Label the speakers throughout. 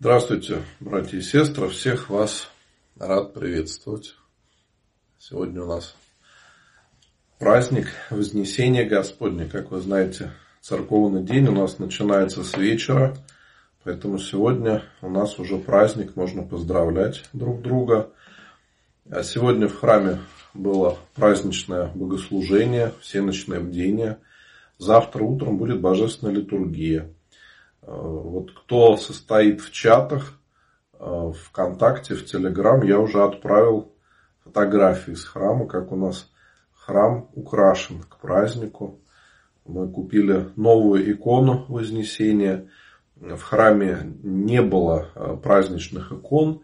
Speaker 1: Здравствуйте, братья и сестры. Всех вас рад приветствовать. Сегодня у нас праздник Вознесения Господня. Как вы знаете, церковный день у нас начинается с вечера. Поэтому сегодня у нас уже праздник, можно поздравлять друг друга. А сегодня в храме было праздничное богослужение, всеночное бдение. Завтра утром будет божественная литургия. Э, вот кто состоит в чатах, э, ВКонтакте, в Телеграм, я уже отправил фотографии из храма, как у нас храм украшен к празднику. Мы купили новую икону Вознесения. В храме не было э, праздничных икон,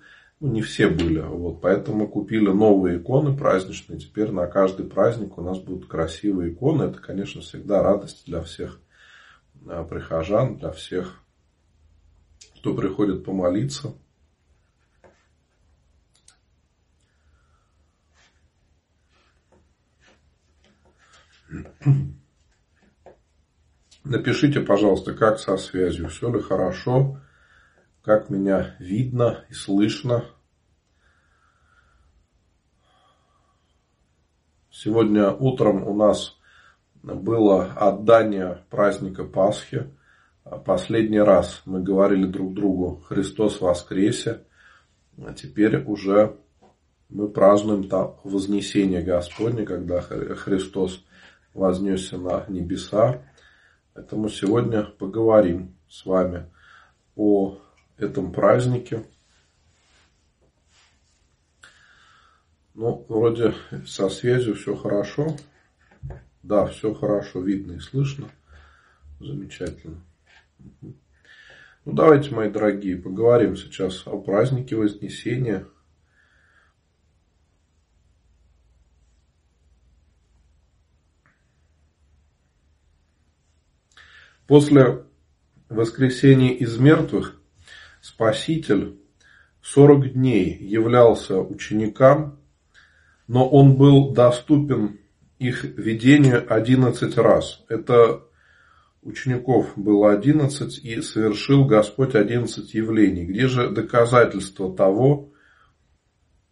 Speaker 1: ну, не все были. Вот, поэтому мы купили новые иконы праздничные. Теперь на каждый праздник у нас будут красивые иконы. Это, конечно, всегда радость для всех Э, прихожан, для всех, кто приходит помолиться. Напишите, пожалуйста, как со связью, все ли хорошо, как меня видно и слышно. Сегодня утром у нас было отдание праздника Пасхи. Последний раз мы говорили друг другу «Христос воскресе», а теперь уже мы празднуем там вознесение Господне, когда Христос вознесся на небеса. Поэтому сегодня поговорим с вами о этом празднике. Ну, вроде со связью все хорошо. Да, все хорошо видно и слышно. Замечательно. Ну, давайте, мои дорогие, поговорим сейчас о празднике Вознесения. После воскресения из мертвых Спаситель 40 дней являлся ученикам, но он был доступен их видению 11 раз. Это учеников было 11 и совершил Господь 11 явлений. Где же доказательство того,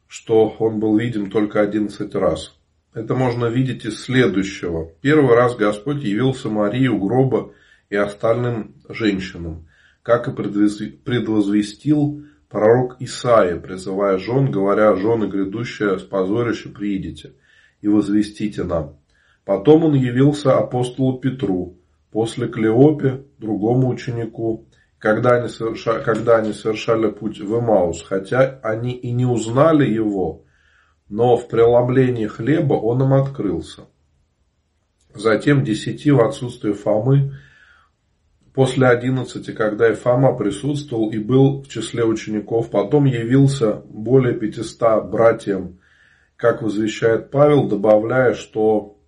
Speaker 1: что он был видим только 11 раз? Это можно видеть из следующего. Первый раз Господь явился Марии у гроба и остальным женщинам, как и предвозвестил пророк Исаия, призывая жен, говоря, жены грядущие с позорище приидите и возвестите нам. Потом он явился апостолу Петру, после Клеопе, другому ученику, когда они, совершали, когда они совершали путь в Эмаус, хотя они и не узнали его, но в преломлении хлеба он им открылся. Затем десяти в отсутствие Фомы, после одиннадцати, когда и Фома присутствовал и был в числе учеников, потом явился более пятиста братьям как возвещает Павел, добавляя, что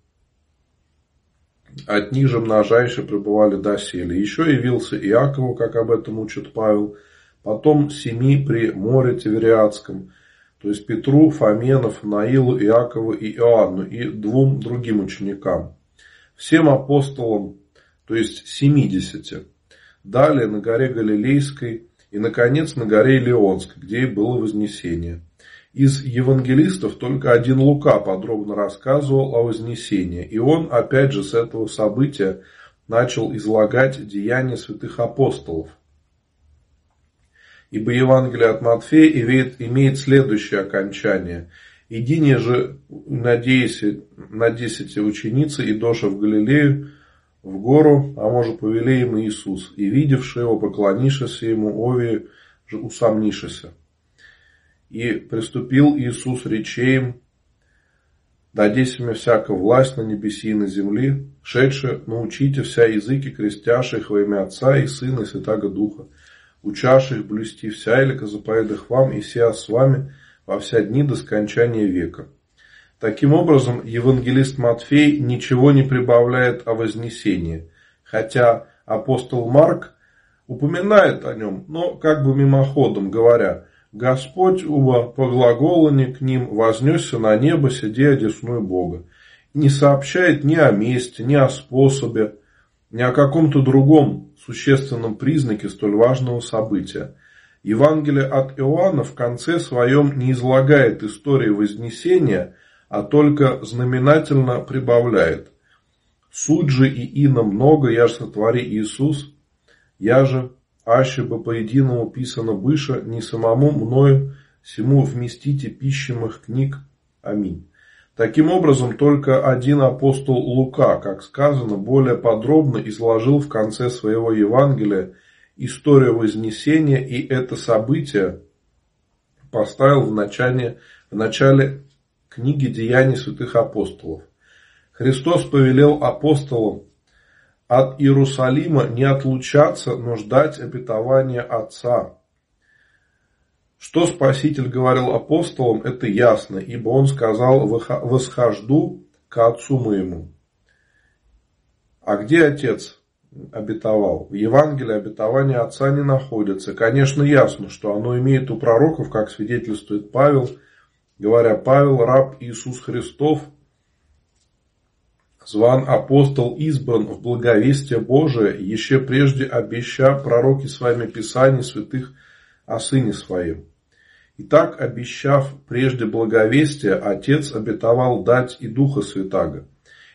Speaker 1: от них же множайше пребывали доселе. Еще явился Иакову, как об этом учит Павел, потом семи при море Тивериадском, то есть Петру, Фоменов, Наилу, Иакову и Иоанну и двум другим ученикам. Всем апостолам, то есть семидесяти. Далее на горе Галилейской и, наконец, на горе Леонской, где и было Вознесение. Из евангелистов только один Лука подробно рассказывал о Вознесении. И он, опять же, с этого события начал излагать деяния святых апостолов. Ибо Евангелие от Матфея имеет, имеет следующее окончание. «Идине же, надеясь на десяти ученицы, и доша в Галилею, в гору, а может повеле им Иисус, и видевший его, поклонившийся ему, Ови, усомнившийся. И приступил Иисус речеем, дадись мне всякая власть на небеси и на земле, шедше научите вся языки, крестяших во имя Отца и Сына и Святаго Духа, учаших блюсти вся или заповедах вам и сия с вами во вся дни до скончания века. Таким образом, евангелист Матфей ничего не прибавляет о Вознесении, хотя апостол Марк упоминает о нем, но как бы мимоходом говоря – Господь, уба по глаголане к ним, вознесся на небо, сидя одесную Бога. не сообщает ни о месте, ни о способе, ни о каком-то другом существенном признаке столь важного события. Евангелие от Иоанна в конце своем не излагает истории Вознесения, а только знаменательно прибавляет. Суть же и ино много, я же сотвори Иисус, я же, аще бы по единому писано быша, не самому мною, всему вместите пищемых книг. Аминь. Таким образом, только один апостол Лука, как сказано, более подробно изложил в конце своего Евангелия историю Вознесения, и это событие поставил в начале, в начале книги «Деяний святых апостолов». Христос повелел апостолам от Иерусалима не отлучаться, но ждать обетования Отца. Что Спаситель говорил апостолам, это ясно, ибо Он сказал «восхожду к Отцу моему». А где Отец обетовал? В Евангелии обетования Отца не находится. Конечно, ясно, что оно имеет у пророков, как свидетельствует Павел, говоря, Павел, раб Иисус Христов – Зван апостол избран в благовестие Божие, еще прежде обеща пророки с вами Писаний святых о Сыне Своем. Итак, обещав прежде благовестие, Отец обетовал дать и Духа Святаго.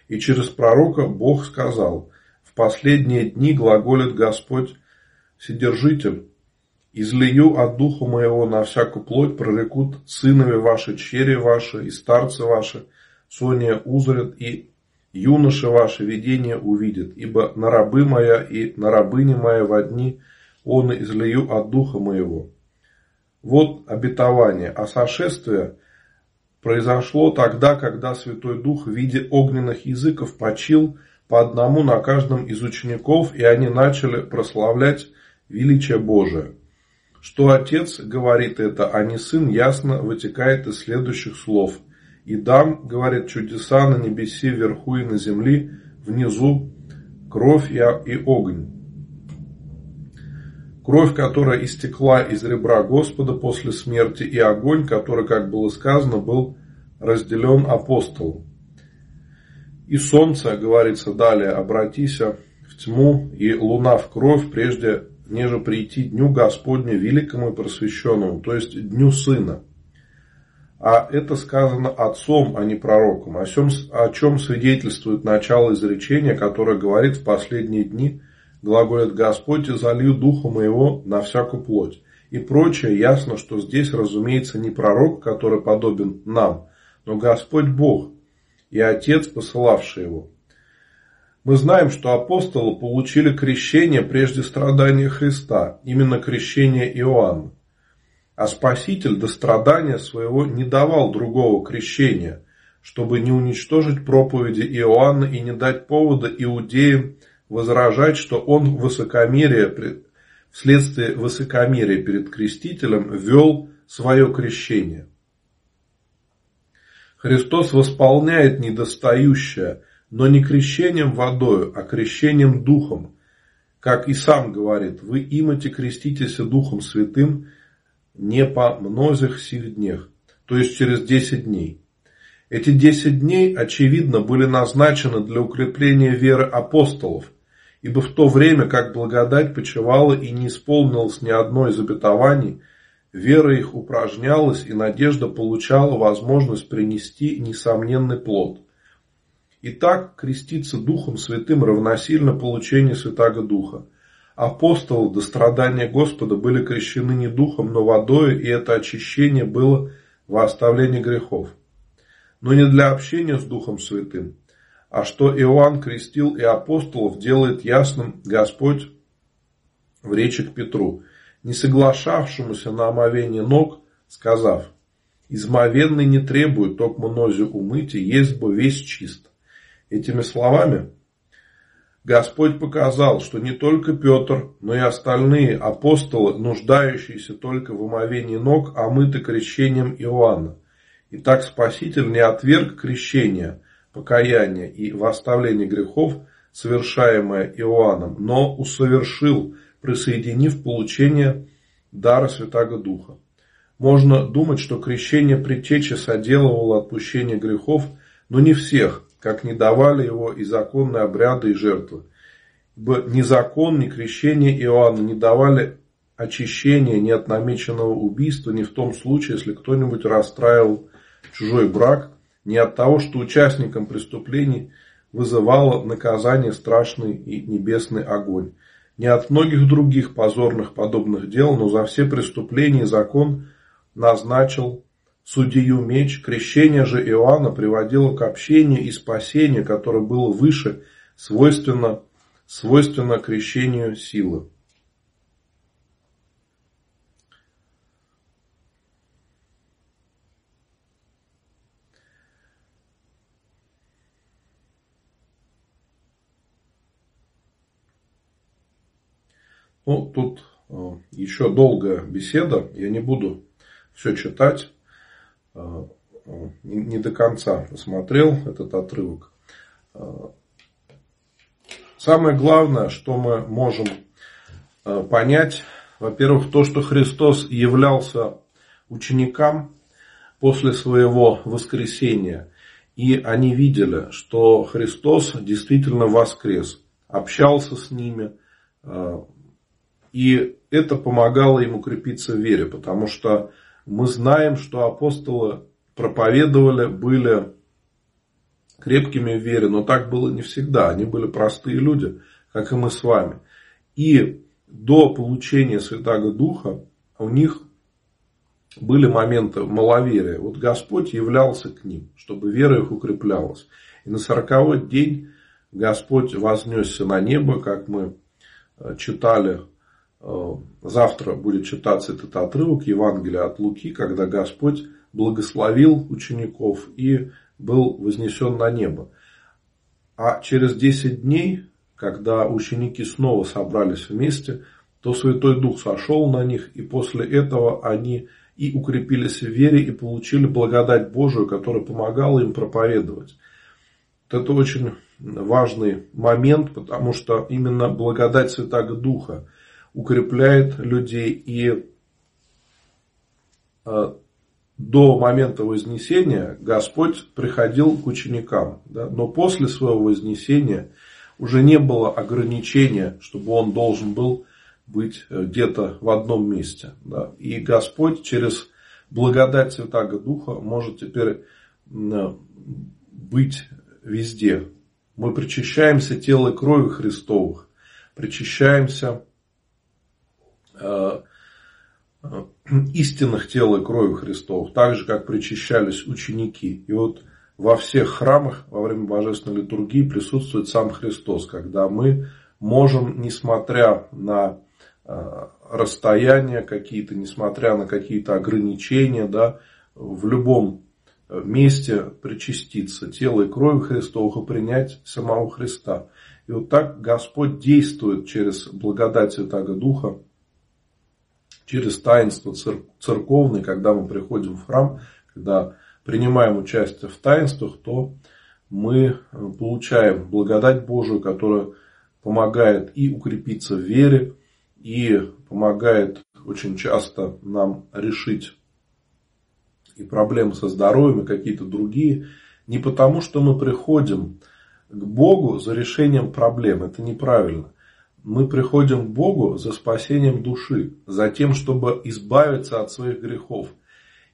Speaker 1: И через пророка Бог сказал, в последние дни глаголит Господь Вседержитель, излию от Духа Моего на всякую плоть, прорекут сынове ваши, чере ваши и старцы ваши, сония узрят и юноши ваше видение увидит, ибо на рабы моя и на рабыни моя в одни он излию от духа моего. Вот обетование, а сошествие произошло тогда, когда Святой Дух в виде огненных языков почил по одному на каждом из учеников, и они начали прославлять величие Божие. Что Отец говорит это, а не Сын, ясно вытекает из следующих слов – и дам, говорит, чудеса на небесе вверху и на земли, внизу кровь и огонь. Кровь, которая истекла из ребра Господа после смерти, и огонь, который, как было сказано, был разделен апостолом. И солнце, говорится далее, обратися в тьму, и луна в кровь, прежде неже прийти дню Господню великому и просвещенному, то есть дню Сына. А это сказано отцом, а не пророком. О чем, о чем свидетельствует начало изречения, которое говорит в последние дни, глаголит Господь, и залью духа моего на всякую плоть. И прочее, ясно, что здесь, разумеется, не пророк, который подобен нам, но Господь Бог и Отец, посылавший его. Мы знаем, что апостолы получили крещение прежде страдания Христа, именно крещение Иоанна. А Спаситель до страдания своего не давал другого крещения, чтобы не уничтожить проповеди Иоанна и не дать повода иудеям возражать, что он высокомерие, вследствие высокомерия перед крестителем ввел свое крещение. Христос восполняет недостающее, но не крещением водою, а крещением Духом. Как и сам говорит, вы имате креститесь Духом Святым, не по мнозих сих днях, то есть через 10 дней. Эти 10 дней, очевидно, были назначены для укрепления веры апостолов, ибо в то время, как благодать почивала и не исполнилось ни одно из обетований, вера их упражнялась и надежда получала возможность принести несомненный плод. Итак, креститься Духом Святым равносильно получению Святаго Духа – Апостолы до страдания Господа были крещены не духом, но водой, и это очищение было во оставление грехов. Но не для общения с Духом Святым, а что Иоанн крестил и апостолов делает ясным Господь в речи к Петру, не соглашавшемуся на омовение ног, сказав, «Измовенный не требует, только нози умыть, и есть бы весь чист». Этими словами Господь показал, что не только Петр, но и остальные апостолы, нуждающиеся только в омовении ног, омыты крещением Иоанна. И так Спаситель не отверг крещение, покаяние и восставление грехов, совершаемое Иоанном, но усовершил, присоединив получение дара Святаго Духа. Можно думать, что крещение предтечи соделывало отпущение грехов, но не всех – как не давали его и законные обряды и жертвы. Ибо ни закон, ни крещение Иоанна не давали очищения ни от намеченного убийства, ни в том случае, если кто-нибудь расстраивал чужой брак, ни от того, что участникам преступлений вызывало наказание страшный и небесный огонь. Не от многих других позорных подобных дел, но за все преступления закон назначил судью меч. Крещение же Иоанна приводило к общению и спасению, которое было выше, свойственно, свойственно крещению силы. Ну, тут э, еще долгая беседа, я не буду все читать, не до конца посмотрел этот отрывок. Э, самое главное, что мы можем понять, во-первых, то, что Христос являлся ученикам после своего воскресения, и они видели, что Христос действительно воскрес, общался с ними, и это помогало им укрепиться в вере, потому что мы знаем, что апостолы проповедовали, были крепкими в вере, но так было не всегда. Они были простые люди, как и мы с вами. И до получения Святаго Духа у них были моменты маловерия. Вот Господь являлся к ним, чтобы вера их укреплялась. И на сороковой день Господь вознесся на небо, как мы э, читали завтра будет читаться этот отрывок Евангелия от Луки, когда Господь благословил учеников и был вознесен на небо. А через 10 дней, когда ученики снова собрались вместе, то Святой Дух сошел на них, и после этого они и укрепились в вере, и получили благодать Божию, которая помогала им проповедовать. Вот это очень важный момент, потому что именно благодать Святаго Духа – укрепляет людей. И э, до момента Вознесения Господь приходил к ученикам. Да? Но после своего Вознесения уже не было ограничения, чтобы он должен был быть э, где-то в одном месте. Да? И Господь через благодать Святаго Духа может теперь быть везде. Мы причащаемся тело и крови Христовых, причащаемся истинных тел и крови Христов, так же, как причащались ученики. И вот во всех храмах во время божественной литургии присутствует сам Христос, когда мы можем, несмотря на э, расстояния какие-то, несмотря на какие-то ограничения, да, в любом месте причаститься тело и крови Христовых и принять самого Христа. И вот так Господь действует через благодать Святаго Духа через таинство церковное, когда мы приходим в храм, когда принимаем участие в таинствах, то мы э, получаем благодать Божию, которая помогает и укрепиться в вере, и помогает очень часто нам решить и проблемы со здоровьем, и какие-то другие. Не потому, что мы приходим к Богу за решением проблем. Это неправильно мы приходим к Богу за спасением души, за тем, чтобы избавиться от своих грехов.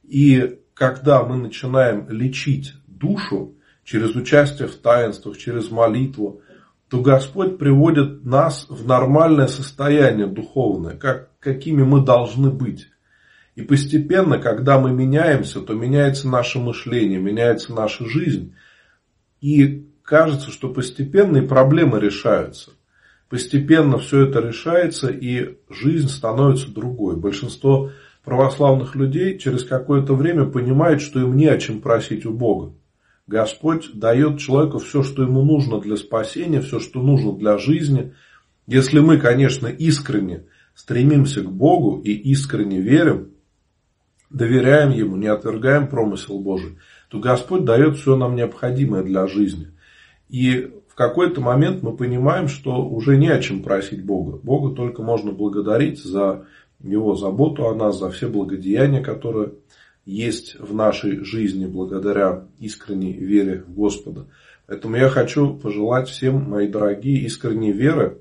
Speaker 1: И когда мы начинаем лечить душу через участие в таинствах, через молитву, то Господь приводит нас в нормальное состояние духовное, как, какими мы должны быть. И постепенно, когда мы меняемся, то меняется наше мышление, меняется наша жизнь. И кажется, что постепенно и проблемы решаются постепенно все это решается и жизнь становится другой. Большинство православных людей через какое-то время понимает, что им не о чем просить у Бога. Господь дает человеку все, что ему нужно для спасения, все, что нужно для жизни. Если мы, конечно, искренне стремимся к Богу и искренне верим, доверяем Ему, не отвергаем промысел Божий, то Господь дает все нам необходимое для жизни. И какой-то момент мы понимаем, что уже не о чем просить Бога. Бога только можно благодарить за Его заботу о нас, за все благодеяния, которые есть в нашей жизни благодаря искренней вере в Господа. Поэтому я хочу пожелать всем, мои дорогие, искренней веры,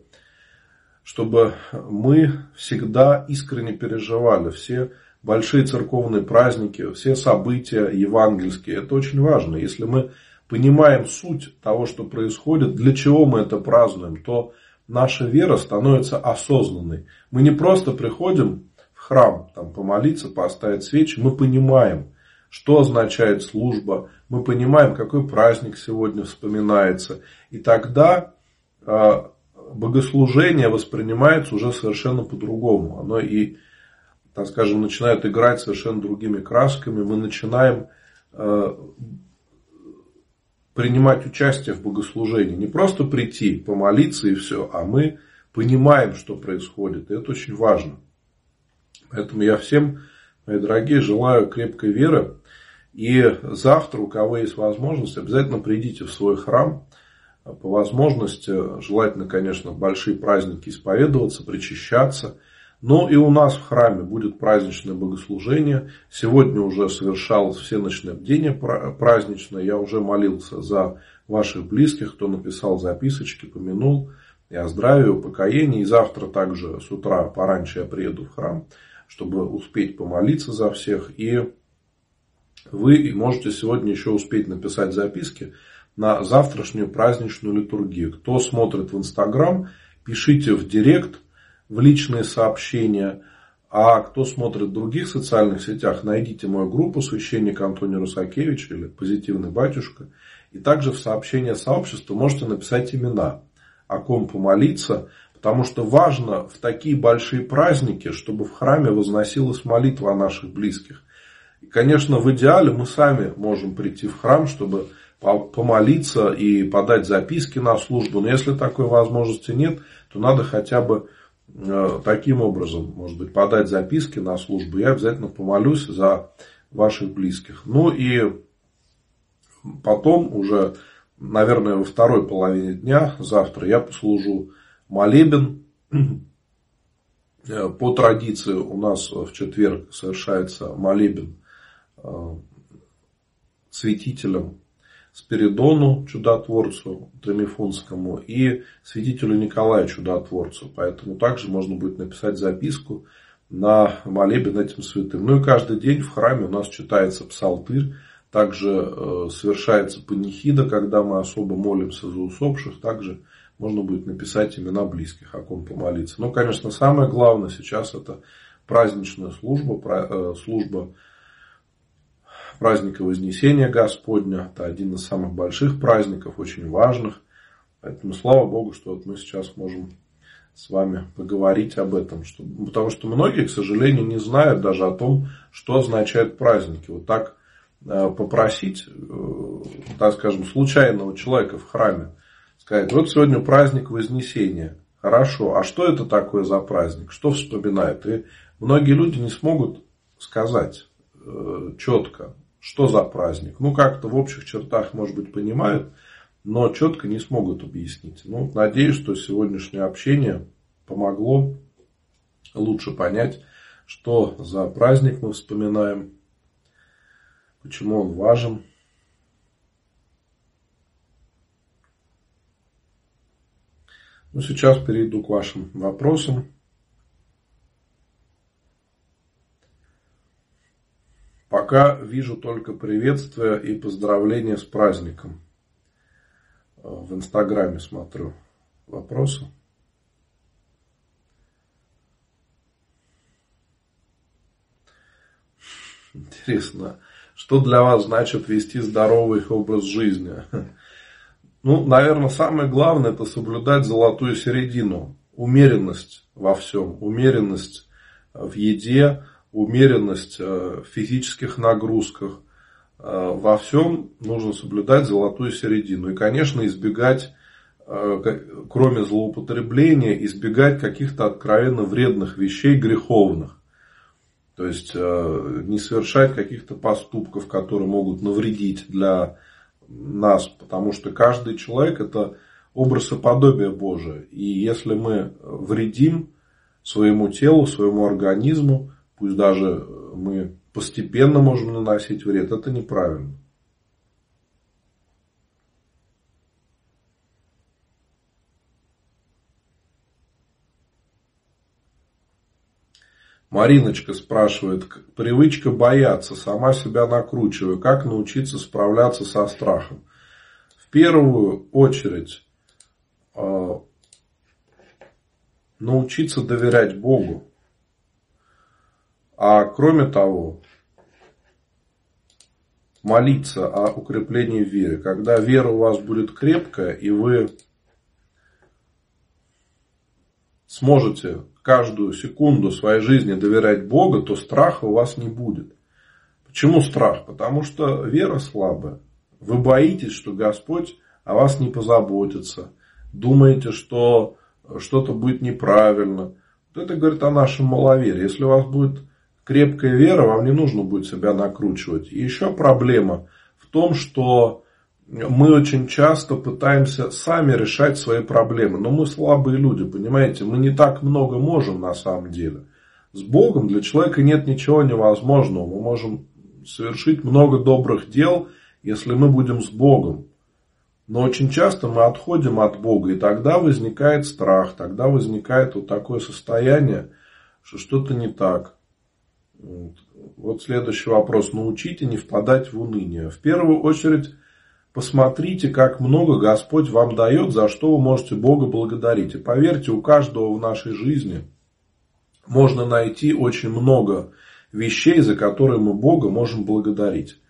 Speaker 1: чтобы мы всегда искренне переживали все большие церковные праздники, все события евангельские. Это очень важно. Если мы понимаем суть того, что происходит, для чего мы это празднуем, то наша вера становится осознанной. Мы не просто приходим в храм там, помолиться, поставить свечи, мы понимаем, что означает служба, мы понимаем, какой праздник сегодня вспоминается. И тогда а, богослужение воспринимается уже совершенно по-другому. Оно и, так скажем, начинает играть совершенно другими красками. Мы начинаем а, принимать участие в богослужении. Не просто прийти, помолиться и все, а мы понимаем, что происходит. И это очень важно. Поэтому я всем, мои дорогие, желаю крепкой веры и завтра, у кого есть возможность, обязательно придите в свой храм. По возможности, желательно, конечно, большие праздники исповедоваться, причащаться. Но и у нас в храме будет праздничное богослужение. Сегодня уже совершалось всеночное бдение праздничное. Я уже молился за ваших близких, кто написал записочки, помянул. И о здравии, о покоении. И завтра также с утра пораньше я приеду в храм, чтобы успеть помолиться за всех. И вы можете сегодня еще успеть написать записки на завтрашнюю праздничную литургию. Кто смотрит в Инстаграм, пишите в Директ, в личные сообщения. А кто смотрит в других социальных сетях, найдите мою группу «Священник Антоний Русакевич» или «Позитивный батюшка». И также в сообщение сообщества можете написать имена, о ком помолиться. Потому что важно в такие большие праздники, чтобы в храме возносилась молитва о наших близких. И, конечно, в идеале мы сами можем прийти в храм, чтобы помолиться и подать записки на службу. Но если такой возможности нет, то надо хотя бы таким образом, может быть, подать записки на службу. Я обязательно помолюсь за ваших близких. Ну и потом уже, наверное, во второй половине дня, завтра, я послужу молебен. Э, по традиции у нас в четверг совершается молебен Э, святителям Спиридону Чудотворцу Тремифунскому и святителю Николаю Чудотворцу. Поэтому также можно будет написать записку на молебен этим святым. Ну и каждый день в храме у нас читается псалтырь. Также э, совершается панихида, когда мы особо молимся за усопших. Также можно будет написать имена близких, о ком помолиться. Но, конечно, самое главное сейчас это праздничная служба, э, служба праздника Вознесения Господня. Это один из самых больших праздников, очень важных. Поэтому слава Богу, что вот мы сейчас можем с вами поговорить об этом. Что, потому что многие, к сожалению, не знают даже о том, что означают праздники. Вот так э, попросить, э, так скажем, случайного человека в храме, сказать, вот сегодня праздник Вознесения. Хорошо, а что это такое за праздник? Что вспоминает? И многие люди не смогут сказать э, четко что за праздник. Ну, как-то в общих чертах, может быть, понимают, но четко не смогут объяснить. Ну, надеюсь, что сегодняшнее общение помогло лучше понять, что за праздник мы вспоминаем, почему он важен. Ну, сейчас перейду к вашим вопросам. Пока вижу только приветствия и поздравления с праздником. В Инстаграме смотрю вопросы. Интересно, что для вас значит вести здоровый образ жизни? Ну, наверное, самое главное это соблюдать золотую середину. Умеренность во всем. Умеренность в еде, умеренность э, в физических нагрузках. Э, во всем нужно соблюдать золотую середину. И, конечно, избегать, э, кроме злоупотребления, избегать каких-то откровенно вредных вещей, греховных. То есть, не совершать каких-то поступков, которые могут навредить для нас. Потому что каждый человек это образ и подобие Божие. И если мы вредим своему телу, своему организму, пусть даже э, мы постепенно можем наносить вред, это неправильно. Мариночка спрашивает, привычка бояться, сама себя накручиваю, как научиться справляться со страхом? В первую очередь, э, научиться доверять Богу. А кроме того, молиться о укреплении веры. Когда вера у вас будет крепкая, и вы сможете каждую секунду своей жизни доверять Богу, то страха у вас не будет. Почему страх? Потому что вера слабая. Вы боитесь, что Господь о вас не позаботится. Думаете, что что-то будет неправильно. Это говорит о нашем маловерии. Если у вас будет крепкая вера, вам не нужно будет себя накручивать. И еще проблема в том, что мы очень часто пытаемся сами решать свои проблемы. Но мы слабые люди, понимаете? Мы не так много можем на самом деле. С Богом для человека нет ничего невозможного. Мы можем совершить много добрых дел, если мы будем с Богом. Но очень часто мы отходим от Бога, и тогда возникает страх, тогда возникает вот такое состояние, что что-то не так. Вот следующий вопрос. Научите не впадать в уныние. В первую очередь, посмотрите, как много Господь вам дает, за что вы можете Бога благодарить. И поверьте, у каждого в нашей жизни можно найти очень много вещей, за которые мы Бога можем благодарить.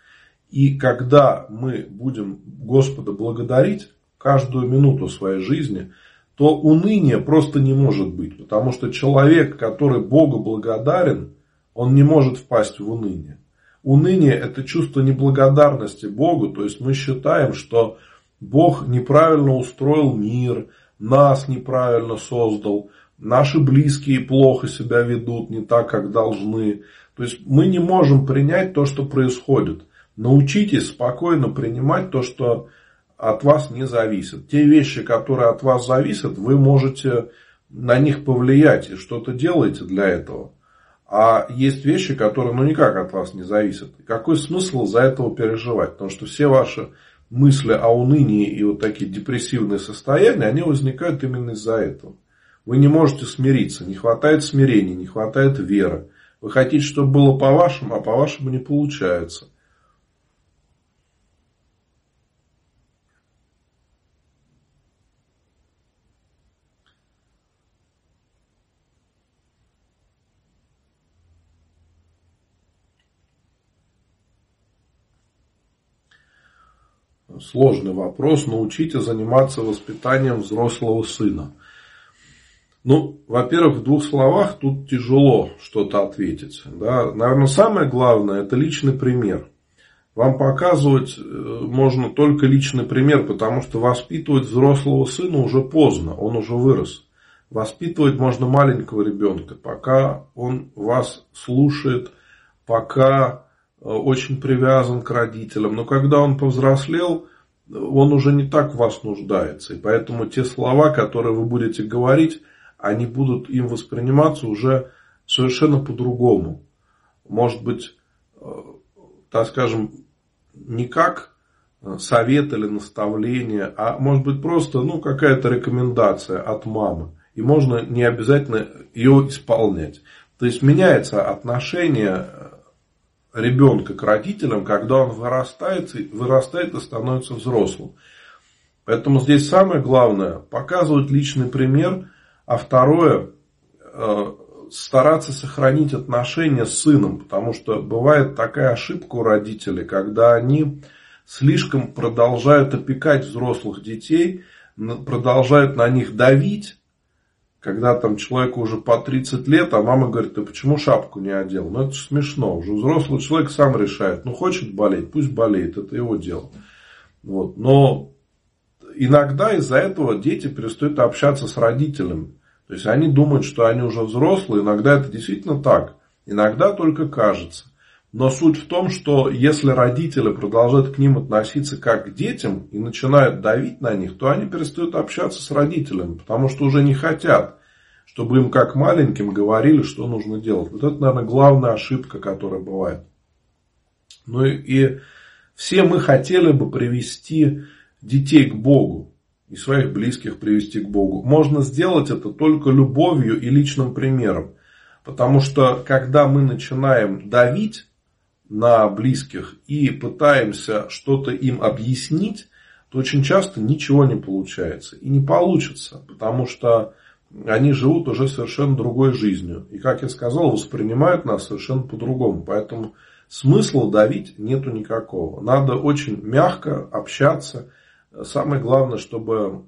Speaker 1: И когда мы будем Господа благодарить каждую минуту своей жизни, то уныния просто не может быть. Потому что человек, который Богу благодарен, он не может впасть в уныние. Уныние – это чувство неблагодарности Богу. То есть мы считаем, что Бог неправильно устроил мир, нас неправильно создал, наши близкие плохо себя ведут, не так, как должны. То есть мы не можем принять то, что происходит. Научитесь спокойно принимать то, что от вас не зависит. Те вещи, которые от вас зависят, вы можете на них повлиять и что-то делаете для этого. А есть вещи, которые ну никак от вас не зависят. Какой смысл за этого переживать? Потому что все ваши мысли о унынии и вот такие депрессивные состояния, они возникают именно из-за этого. Вы не можете смириться, не хватает смирения, не хватает веры. Вы хотите, чтобы было по-вашему, а по-вашему не получается. Сложный вопрос. Научите заниматься воспитанием взрослого сына. Ну, во-первых, в двух словах тут тяжело что-то ответить. Да? Наверное, самое главное – это личный пример. Вам показывать э, можно только личный пример, потому что воспитывать взрослого сына уже поздно, он уже вырос. Воспитывать можно маленького ребенка, пока он вас слушает, пока очень привязан к родителям. Но когда он повзрослел, он уже не так в вас нуждается. И поэтому те слова, которые вы будете говорить, они будут им восприниматься уже совершенно по-другому. Может быть, э, так скажем, не как совет или наставление, а может быть просто ну, какая-то рекомендация от мамы. И можно не обязательно ее исполнять. То есть меняется отношение ребенка к родителям, когда он вырастает, вырастает и становится взрослым. Поэтому здесь самое главное показывать личный пример, а второе э, стараться сохранить отношения с сыном, потому что бывает такая ошибка у родителей, когда они слишком продолжают опекать взрослых детей, продолжают на них давить, когда там человеку уже по 30 лет, а мама говорит, ты почему шапку не одел? Ну, это смешно. Уже взрослый человек сам решает. Ну, хочет болеть, пусть болеет. Это его дело. Вот. Но иногда из-за этого дети перестают общаться с родителями. То есть, они думают, что они уже взрослые. Иногда это действительно так. Иногда только кажется. Но суть в том, что если родители продолжают к ним относиться как к детям и начинают давить на них, то они перестают общаться с родителями, потому что уже не хотят, чтобы им как маленьким говорили, что нужно делать. Вот это, наверное, главная ошибка, которая бывает. Ну и, и все мы хотели бы привести детей к Богу и своих близких привести к Богу. Можно сделать это только любовью и личным примером. Потому что когда мы начинаем давить на близких и пытаемся что-то им объяснить, то очень часто ничего не получается. И не получится, потому что они живут уже совершенно другой жизнью. И, как я сказал, воспринимают нас совершенно по-другому. Поэтому смысла давить нету никакого. Надо очень мягко общаться. Самое главное, чтобы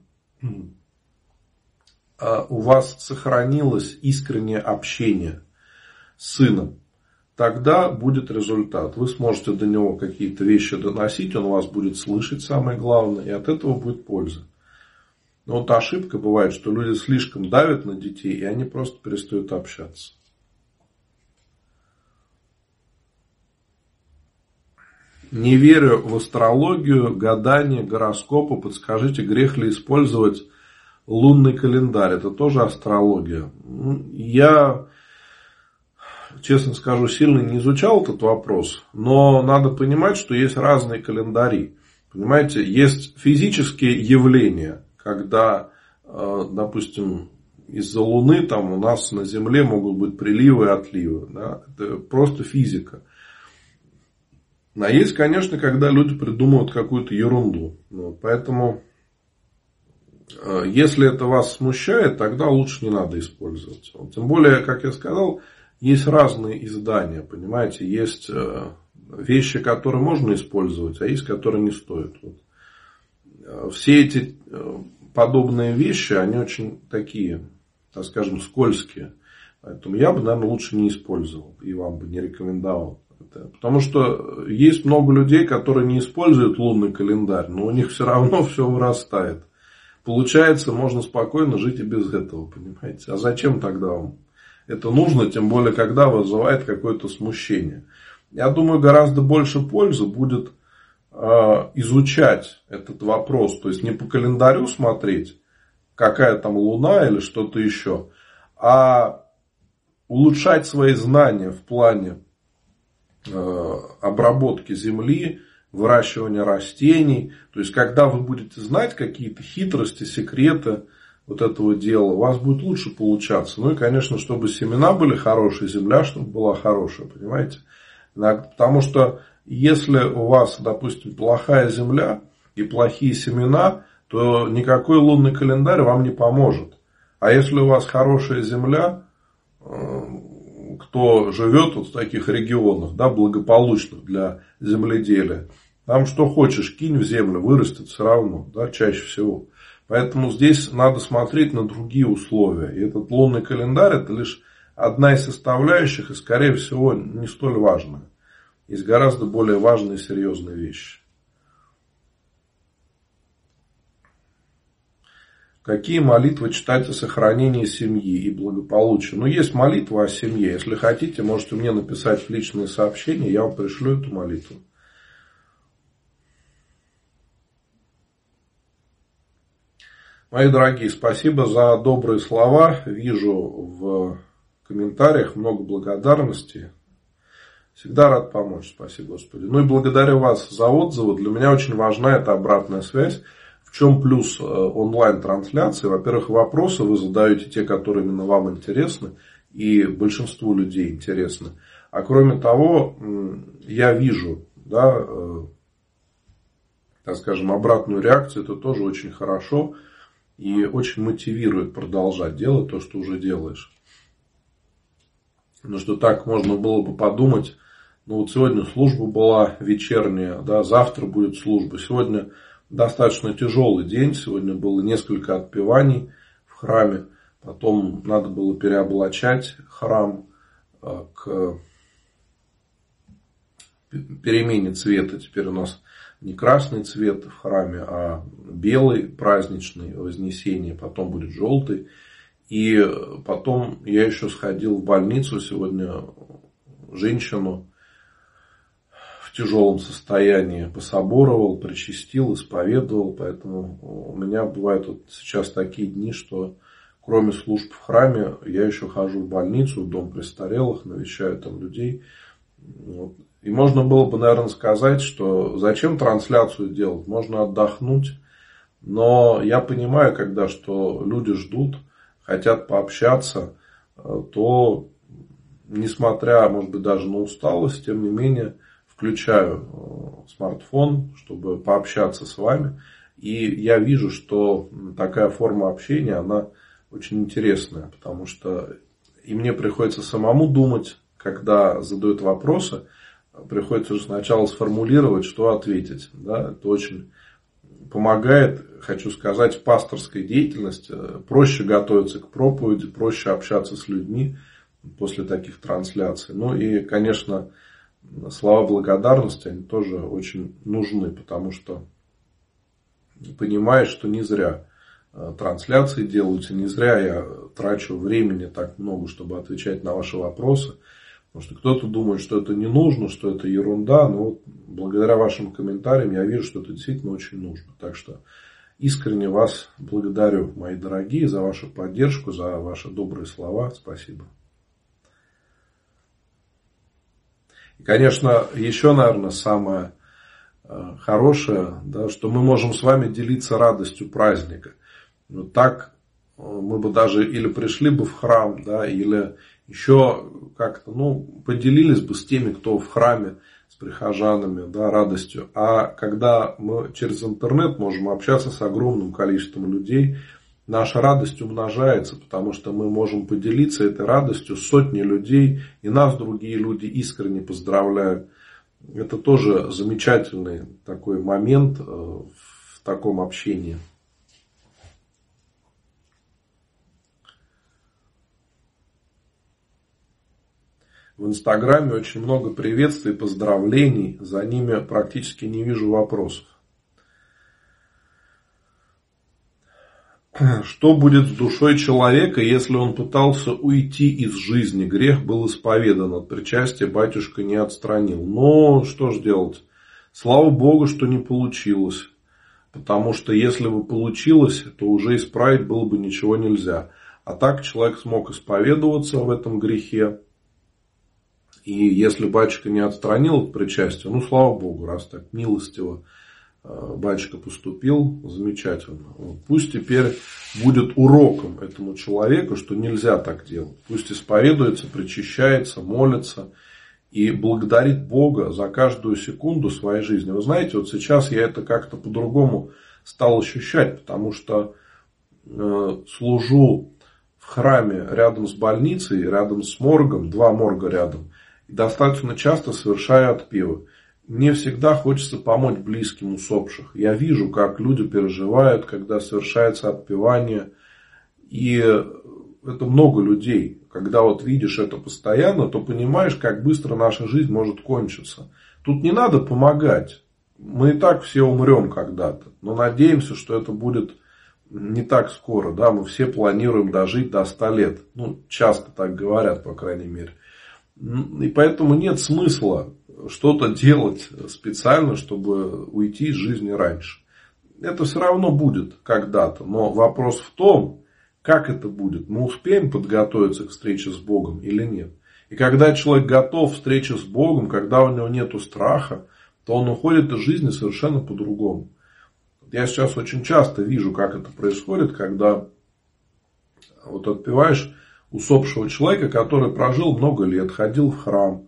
Speaker 1: а, у вас сохранилось искреннее общение с сыном тогда будет результат. Вы сможете до него какие-то вещи доносить, он вас будет слышать, самое главное, и от этого будет польза. Но вот ошибка бывает, что люди слишком давят на детей, и они просто перестают общаться. Не верю в астрологию, гадание, гороскопы. Подскажите, грех ли использовать лунный календарь? Это тоже астрология. Я честно скажу, сильно не изучал этот вопрос, но надо понимать, что есть разные календари. Понимаете, есть физические явления, когда, э, допустим, из-за Луны там у нас на Земле могут быть приливы и отливы. Да? Это просто физика. А есть, конечно, когда люди придумывают какую-то ерунду. Вот, поэтому, э, если это вас смущает, тогда лучше не надо использовать. Тем более, как я сказал, есть разные издания, понимаете, есть э, вещи, которые можно использовать, а есть, которые не стоит. Вот. Э, все эти э, подобные вещи, они очень такие, так скажем, скользкие. Поэтому я бы, наверное, лучше не использовал и вам бы не рекомендовал. Это. Потому что есть много людей, которые не используют лунный календарь, но у них все равно все вырастает. Получается, можно спокойно жить и без этого, понимаете. А зачем тогда вам это нужно, тем более, когда вызывает какое-то смущение. Я думаю, гораздо больше пользы будет э, изучать этот вопрос. То есть, не по календарю смотреть, какая там луна или что-то еще, а улучшать свои знания в плане э, обработки земли, выращивания растений. То есть, когда вы будете знать какие-то хитрости, секреты, вот этого дела, у вас будет лучше получаться. Ну и, конечно, чтобы семена были хорошие, земля чтобы была хорошая, понимаете? Потому что если у вас, допустим, плохая земля и плохие семена, то никакой лунный календарь вам не поможет. А если у вас хорошая земля, э, кто живет вот в таких регионах, да, благополучных для земледелия, там что хочешь, кинь в землю, вырастет все равно, да, чаще всего. Поэтому здесь надо смотреть на другие условия. И этот лунный календарь это лишь одна из составляющих и, скорее всего, не столь важная. Есть гораздо более важные и серьезные вещи. Какие молитвы читать о сохранении семьи и благополучия? Ну, есть молитва о семье. Если хотите, можете мне написать в личные сообщения, я вам пришлю эту молитву. Мои дорогие, спасибо за добрые слова. Вижу в комментариях много благодарности. Всегда рад помочь. Спасибо, Господи. Ну и благодарю вас за отзывы. Для меня очень важна эта обратная связь. В чем плюс э, онлайн-трансляции? Во-первых, вопросы вы задаете те, которые именно вам интересны. И большинству людей интересны. А кроме того, я вижу, да, э, так скажем, обратную реакцию. Это тоже очень хорошо и очень мотивирует продолжать делать то, что уже делаешь. Ну, что так можно было бы подумать, ну, вот сегодня служба была вечерняя, да, завтра будет служба. Сегодня достаточно тяжелый день, сегодня было несколько отпеваний в храме. Потом надо было переоблачать храм э, к перемене цвета. Теперь у нас не красный цвет в храме, а белый праздничный Вознесение, потом будет желтый. И потом я еще сходил в больницу сегодня женщину в тяжелом состоянии пособоровал, причастил, исповедовал. Поэтому у меня бывают вот сейчас такие дни, что кроме служб в храме, я еще хожу в больницу, в дом престарелых, навещаю там людей. Вот. И можно было бы, наверное, сказать, что зачем трансляцию делать, можно отдохнуть. Но я понимаю, когда что люди ждут, хотят пообщаться, то несмотря, может быть, даже на усталость, тем не менее, включаю э, смартфон, чтобы пообщаться с вами. И я вижу, что такая форма общения, она очень интересная, потому что и мне приходится самому думать, когда задают вопросы, приходится уже сначала сформулировать, что ответить. Да? Это очень помогает, хочу сказать, в пасторской деятельности. Проще готовиться к проповеди, проще общаться с людьми после таких трансляций. Ну и, конечно, слова благодарности, они тоже очень нужны, потому что понимаешь, что не зря э, трансляции делаются, не зря я трачу времени так много, чтобы отвечать на ваши вопросы. Потому что кто-то думает, что это не нужно, что это ерунда, но вот благодаря вашим комментариям я вижу, что это действительно очень нужно. Так что искренне вас благодарю, мои дорогие, за вашу поддержку, за ваши добрые слова. Спасибо. И, конечно, еще, наверное, самое э, хорошее, да, что мы можем с вами делиться радостью праздника. Вот так э, мы бы даже или пришли бы в храм, да, или еще как-то, ну, поделились бы с теми, кто в храме, с прихожанами, да, радостью. А когда мы через интернет можем общаться с огромным количеством людей, наша радость умножается, потому что мы можем поделиться этой радостью с сотней людей, и нас другие люди искренне поздравляют. Это тоже замечательный такой момент э, в таком общении. В Инстаграме очень много приветствий, поздравлений. За ними практически не вижу вопросов. Что будет с душой человека, если он пытался уйти из жизни? Грех был исповедан, от причастия батюшка не отстранил. Но что ж делать? Слава Богу, что не получилось. Потому что если бы получилось, то уже исправить было бы ничего нельзя. А так человек смог исповедоваться в этом грехе. И если батюшка не отстранил от причастия, ну слава Богу, раз так милостиво Э, батюшка поступил замечательно. Пусть теперь будет уроком этому человеку, что нельзя так делать. Пусть исповедуется, причащается, молится и благодарит Бога за каждую секунду своей жизни. Вы знаете, вот сейчас я это как-то по-другому стал ощущать, потому что э, служу в храме рядом с больницей, рядом с моргом, два морга рядом, и достаточно часто совершаю отпевы. Мне всегда хочется помочь близким усопших. Я вижу, как люди переживают, когда совершается отпевание. И это много людей. Когда вот видишь это постоянно, то понимаешь, как быстро наша жизнь может кончиться. Тут не надо помогать. Мы и так все умрем когда-то. Но надеемся, что это будет не так скоро. Да? Мы все планируем дожить до 100 лет. Ну, часто так говорят, по крайней мере. И поэтому нет смысла что-то делать специально, чтобы уйти из жизни раньше. Это все равно будет когда-то. Но вопрос в том, как это будет. Мы успеем подготовиться к встрече с Богом или нет. И когда человек готов к встрече с Богом, когда у него нет страха, то он уходит из жизни совершенно по-другому. Я сейчас очень часто вижу, как это происходит, когда вот отпеваешь усопшего человека, который прожил много лет, ходил в храм,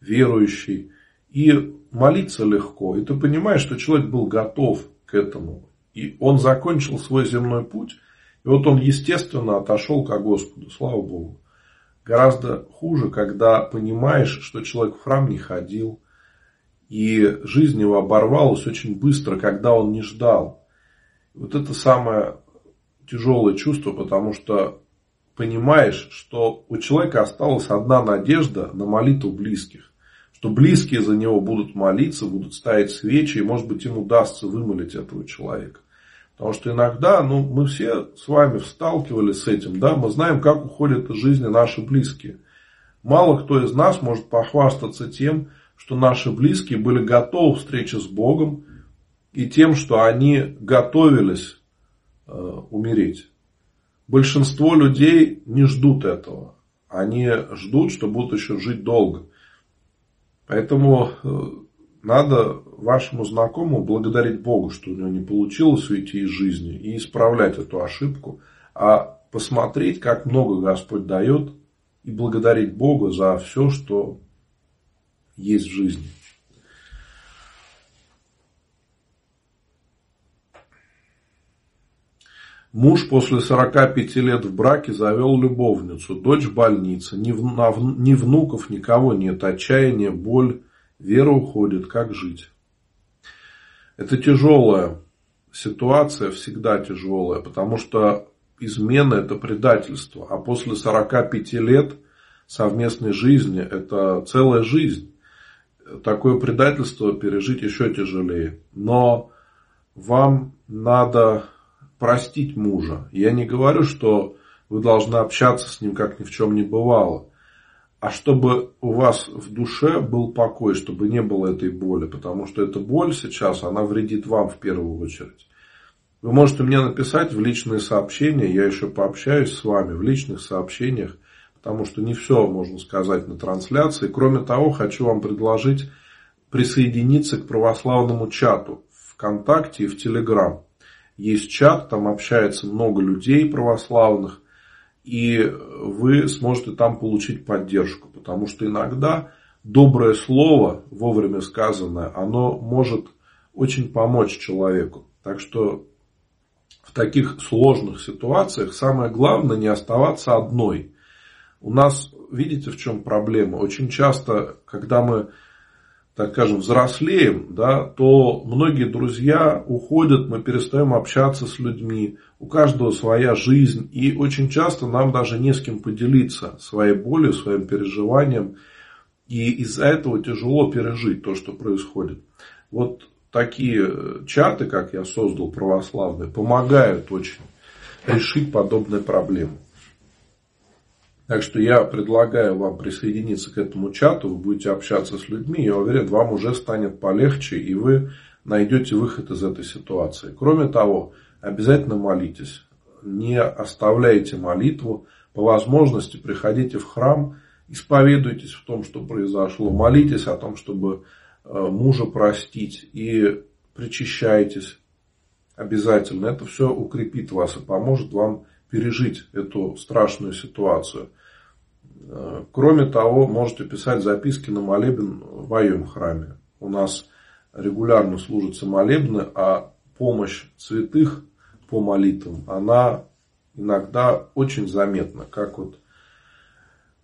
Speaker 1: верующий, и молиться легко. И ты понимаешь, что человек был готов к этому. И он закончил свой земной путь. И вот он, естественно, отошел к Господу. Слава Богу. Гораздо хуже, когда понимаешь, что человек в храм не ходил. И жизнь его оборвалась очень быстро, когда он не ждал. Вот это самое тяжелое чувство, потому что понимаешь, что у человека осталась одна надежда на молитву близких. Что близкие за него будут молиться, будут ставить свечи, и может быть им удастся вымолить этого человека. Потому что иногда, ну, мы все с вами сталкивались с этим, да, мы знаем, как уходят из жизни наши близкие. Мало кто из нас может похвастаться тем, что наши близкие были готовы к встрече с Богом и тем, что они готовились э, умереть. Большинство людей не ждут этого. Они ждут, что будут еще жить долго. Поэтому э, надо вашему знакомому благодарить Богу, что у него не получилось уйти из жизни и исправлять эту ошибку, а посмотреть, как много Господь дает и благодарить Бога за все, что есть в жизни. Муж после 45 лет в браке завел любовницу, дочь в больнице, ни, ни внуков, никого нет, отчаяние, боль, вера уходит, как жить? Это тяжелая ситуация, всегда тяжелая, потому что измена это предательство, а после 45 лет совместной жизни это целая жизнь. Такое предательство пережить еще тяжелее. Но вам надо простить мужа. Я не говорю, что вы должны общаться с ним, как ни в чем не бывало. А чтобы у вас в душе был покой, чтобы не было этой боли. Потому что эта боль сейчас, она вредит вам в первую очередь. Вы можете мне написать в личные сообщения, я еще пообщаюсь с вами в личных сообщениях, потому что не все можно сказать на трансляции. Кроме того, хочу вам предложить присоединиться к православному чату ВКонтакте и в Телеграм есть чат, там общается много людей православных, и вы сможете там получить поддержку, потому что иногда доброе слово, вовремя сказанное, оно может очень помочь человеку. Так что в таких сложных ситуациях самое главное не оставаться одной. У нас, видите, в чем проблема? Очень часто, когда мы так скажем, взрослеем, да, то многие друзья уходят, мы перестаем общаться с людьми, у каждого своя жизнь, и очень часто нам даже не с кем поделиться своей болью, своим переживанием, и из-за этого тяжело пережить то, что происходит. Вот такие чаты, как я создал православные, помогают очень решить подобные проблемы. Так что я предлагаю вам присоединиться к этому чату, вы будете общаться с людьми, я уверен, вам уже станет полегче, и вы найдете выход из этой ситуации. Кроме того, обязательно молитесь, не оставляйте молитву, по возможности приходите в храм, исповедуйтесь в том, что произошло, молитесь о том, чтобы э, мужа простить и причащайтесь обязательно. Это все укрепит вас и поможет вам пережить эту страшную ситуацию. Кроме того, можете писать записки на молебен в моем храме. У нас регулярно служатся молебны, а помощь святых по молитвам, она иногда очень заметна, как вот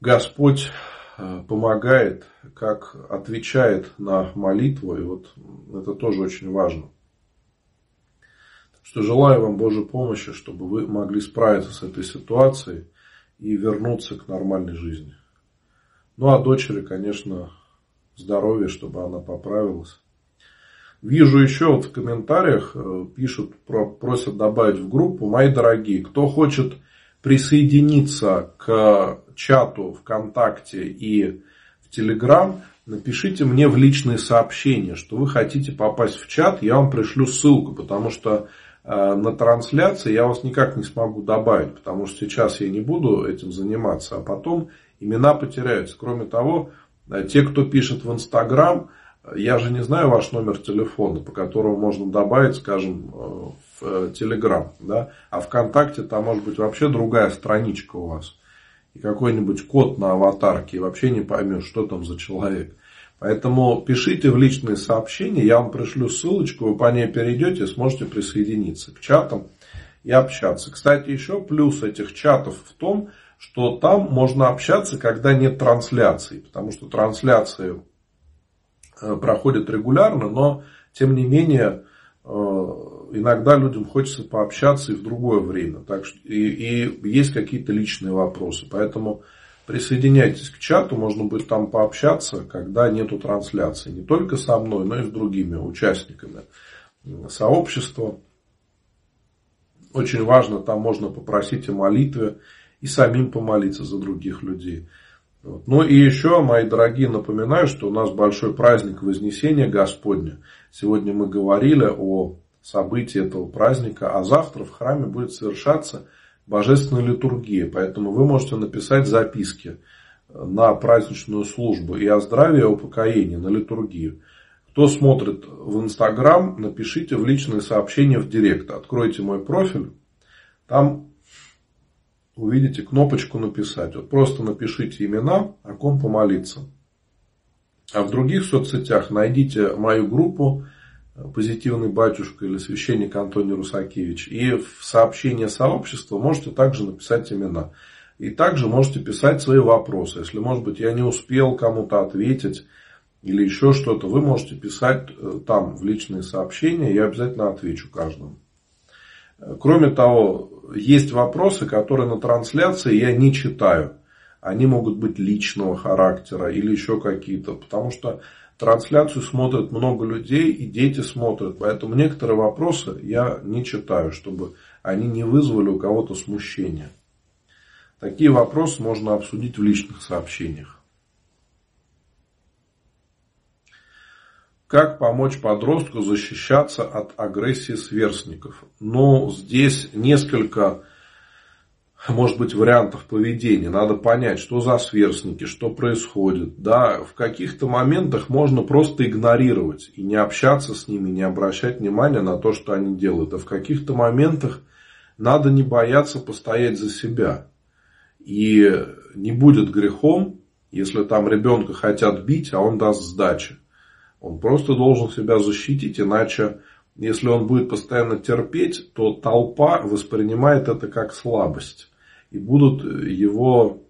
Speaker 1: Господь э, помогает, как отвечает на молитву, и вот это тоже очень важно. Что желаю вам Божьей помощи, чтобы вы могли справиться с этой ситуацией и вернуться к нормальной жизни. Ну а дочери, конечно, здоровье, чтобы она поправилась. Вижу еще вот в комментариях э, пишут, просят добавить в группу, мои дорогие, кто хочет присоединиться к чату ВКонтакте и в Телеграм, напишите мне в личные сообщения, что вы хотите попасть в чат, я вам пришлю ссылку, потому что на трансляции я вас никак не смогу добавить, потому что сейчас я не буду этим заниматься, а потом имена потеряются. Кроме того, э, те, кто пишет в Инстаграм, э, я же не знаю ваш номер телефона, по которому можно добавить, скажем, в Телеграм. Да? А ВКонтакте там может быть вообще другая страничка у вас. И какой-нибудь код на аватарке. И вообще не поймешь, что там за человек. Поэтому пишите в личные сообщения, я вам пришлю ссылочку, вы по ней перейдете сможете присоединиться к чатам и общаться. Кстати, еще плюс этих чатов в том, что там можно общаться, когда нет трансляции. Потому что трансляции э, проходят регулярно, но тем не менее э, иногда людям хочется пообщаться и в другое время. Так что, и, и есть какие-то личные вопросы. Поэтому Присоединяйтесь к чату, можно будет там пообщаться, когда нету трансляции. Не только со мной, но и с другими участниками сообщества. Очень важно, там можно попросить о молитве и самим помолиться за других людей. Ну и еще, мои дорогие, напоминаю, что у нас большой праздник Вознесения Господня. Сегодня мы говорили о событии этого праздника, а завтра в храме будет совершаться божественной литургии. Поэтому вы можете написать записки на праздничную службу и о здравии, и о упокоении, на литургию. Кто смотрит в Инстаграм, напишите в личные сообщения в Директ. Откройте мой профиль. Там увидите кнопочку «Написать». Вот просто напишите имена, о ком помолиться. А в других соцсетях найдите мою группу «Позитивный батюшка» или «Священник Антоний Русакевич». И в сообщение сообщества можете также написать имена. И также можете писать свои вопросы. Если, может быть, я не успел кому-то ответить или еще что-то, вы можете писать э, там в личные сообщения, я обязательно отвечу каждому. Кроме того, есть вопросы, которые на трансляции я не читаю. Они могут быть личного характера или еще какие-то. Потому что трансляцию смотрят много людей и дети смотрят. Поэтому некоторые вопросы я не читаю, чтобы они не вызвали у кого-то смущения. Такие вопросы можно обсудить в личных сообщениях. Как помочь подростку защищаться от агрессии сверстников? Ну, здесь несколько, может быть, вариантов поведения. Надо понять, что за сверстники, что происходит. Да, в каких-то моментах можно просто игнорировать и не общаться с ними, не обращать внимания на то, что они делают. А в каких-то моментах надо не бояться постоять за себя. И не будет грехом, если там ребенка хотят бить, а он даст сдачи. Он просто должен себя защитить, иначе, если он будет постоянно терпеть, то толпа воспринимает это как слабость. И будут его